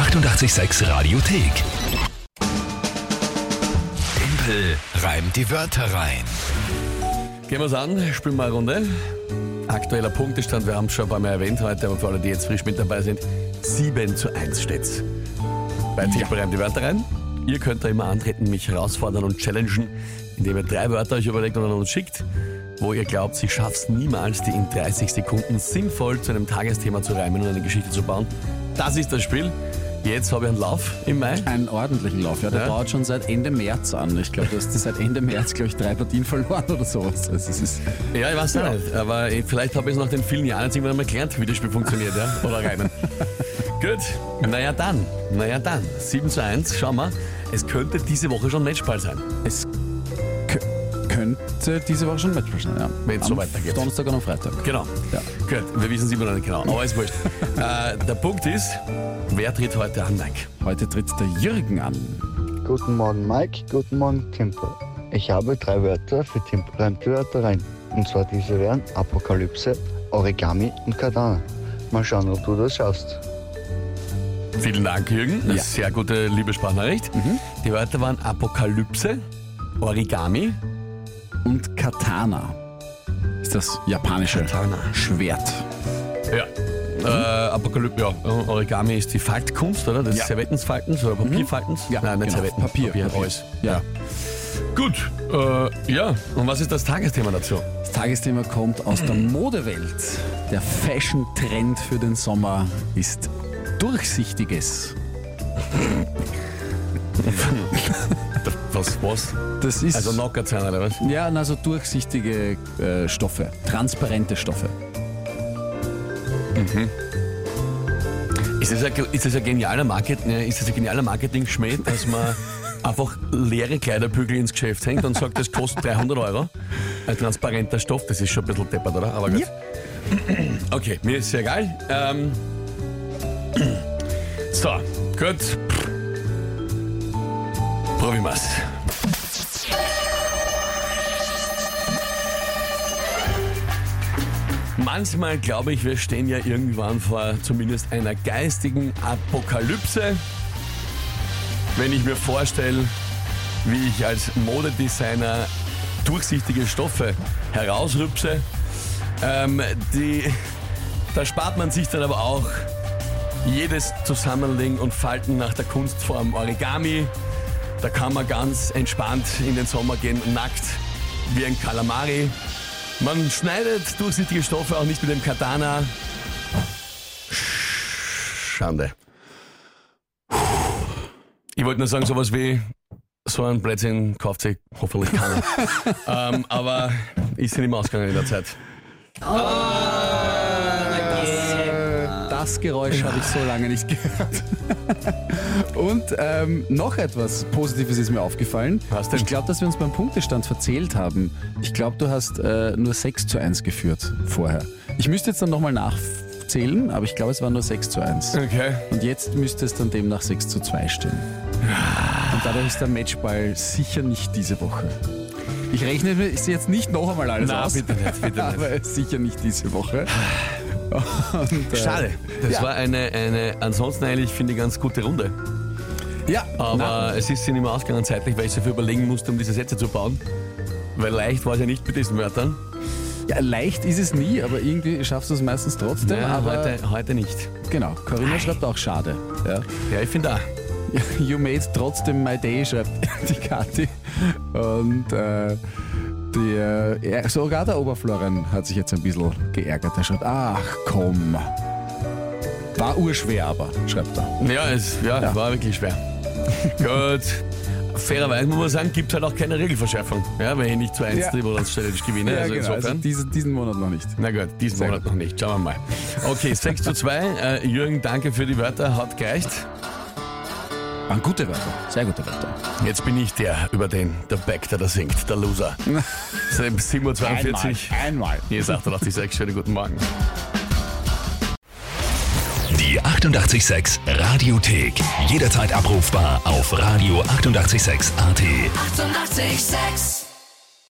886 Radiothek. Tempel reimt die Wörter rein. Gehen wir's an, spielen wir eine Runde. Aktueller Punktestand, wir haben es schon ein paar Mal erwähnt heute, aber für alle, die jetzt frisch mit dabei sind, 7 zu 1 steht's. Bei Tempel reimt die Wörter rein. Ihr könnt da immer antreten, mich herausfordern und challengen, indem ihr drei Wörter euch überlegt und an uns schickt, wo ihr glaubt, ich schaff's niemals, die in 30 Sekunden sinnvoll zu einem Tagesthema zu reimen und eine Geschichte zu bauen. Das ist das Spiel. Jetzt habe ich einen Lauf im Mai. Einen ordentlichen Lauf, ja. Der Ja. dauert schon seit Ende März an. Ich glaube, du hast seit Ende März, glaube ich, drei Partien verloren oder sowas. Also es ist, Ja, ich weiß auch nicht, aber vielleicht habe ich es nach den vielen Jahren jetzt irgendwann einmal gelernt, wie das Spiel funktioniert, ja? Oder reimen. Gut, naja dann, naja dann. 7 zu 1, schau mal. Es könnte diese Woche schon Matchball sein. es kö- könnte diese Woche schon Matchball sein, ja. Wenn's Am so weitergeht. Donnerstag und am Freitag. Genau. Ja. Gut, wir wissen es immer noch nicht genau, aber ist wurscht. äh, der Punkt ist, wer tritt heute an, Mike? Heute tritt der Jürgen an. Guten Morgen Mike, guten Morgen Timpel. Ich habe drei Wörter für Timpel reimt die Wörter rein. Und zwar diese wären Apokalypse, Origami und Katana. Mal schauen, ob du das schaffst. Vielen Dank, Jürgen. Eine Ja. sehr gute Liebessprachnachricht. Die Wörter waren Apokalypse, Origami, Und Katana ist das japanische Katana. Schwert. Ja. Äh, Apokalypse, ja. Origami ist die Faltkunst, oder? Das Ja. Servettenfaltens oder Papierfaltens? Ja, Nein, nicht genau. Servetten. Papier, Papier alles. Ja. Gut, äh, ja. Und was ist das Tagesthema dazu? Das Tagesthema kommt aus der Modewelt. Der Fashion-Trend für den Sommer ist Durchsichtiges. Was, was? Das ist Also knockert sein, oder was? ja, also durchsichtige äh, Stoffe, transparente Stoffe. Ist das ein, ist das ein genialer Marketing, ist das ein genialer Marketing-Schmäh, dass man einfach leere Kleiderbügel ins Geschäft hängt und sagt, das kostet 300 Euro? Ein transparenter Stoff, das ist schon ein bisschen deppert, oder? Aber gut. Okay, mir ist sehr egal. Ähm, so, gut. Probieren wir's. Manchmal glaube ich, wir stehen ja irgendwann vor zumindest einer geistigen Apokalypse. Wenn ich mir vorstelle, wie ich als Modedesigner durchsichtige Stoffe herausrüpse, ähm, die, da spart man sich dann aber auch jedes Zusammenlegen und Falten nach der Kunstform Origami. Da kann man ganz entspannt in den Sommer gehen, nackt wie ein Kalamari. Man schneidet durchsichtige Stoffe auch nicht mit dem Katana. Schande. Ich wollte nur sagen, sowas wie so ein Blödsinn kauft sich hoffentlich keiner. ähm, aber ist nicht mehr ausgegangen in der Zeit. Das Geräusch habe ich so lange nicht gehört. Und ähm, noch etwas Positives ist mir aufgefallen. Was denn? Ich glaube, dass wir uns beim Punktestand verzählt haben. Ich glaube, du hast äh, nur 6 zu 1 geführt vorher. Ich müsste jetzt dann nochmal nachzählen, aber ich glaube, es war nur 6 zu 1. Okay. Und jetzt müsste es dann demnach 6 zu 2 stehen. Und dadurch ist der Matchball sicher nicht diese Woche. Ich rechne mir ist jetzt nicht noch einmal alles Na, aus. bitte nicht, bitte nicht. Aber sicher nicht diese Woche. Und, äh, Schade. Das Ja. war eine, eine ansonsten eigentlich, finde ich, ganz gute Runde. Ja, Aber na, es ist ja nicht mehr ausgegangen zeitlich, weil ich so viel überlegen musste, um diese Sätze zu bauen. Weil leicht war es ja nicht mit diesen Wörtern. ja, leicht ist es nie, aber irgendwie schaffst du es meistens trotzdem. Ja, aber heute, heute nicht. genau, Corinna schreibt auch schade. Ja. Ja, ich finde auch. You made trotzdem my day, schreibt die Kathi. Und äh, ja, sogar der Oberflorian hat sich jetzt ein bisschen geärgert. Er schreibt, ach komm. War urschwer aber, schreibt er. Ja, es ja, Ja. war wirklich schwer. Gut. Fairerweise muss man sagen, gibt halt auch keine Regelverschärfung. Ja, wenn ich nicht zu 1 Ja. Challenge gewinne. also also insofern. diesen, diesen Monat noch nicht. Na gut, diesen Sehr Monat noch nicht. Schauen wir mal. Okay, 6 zu 2. Äh, Jürgen, danke für die Wörter. Hat gereicht. Waren gute Wörter, sehr gute Wörter. Jetzt bin ich der, über den der Back, der da singt, der Loser. 7.42 Uhr. einmal. Hier ist 88.6. Schönen guten Morgen. Die 886 Radiothek. Jederzeit abrufbar auf radio886.at. 886! 886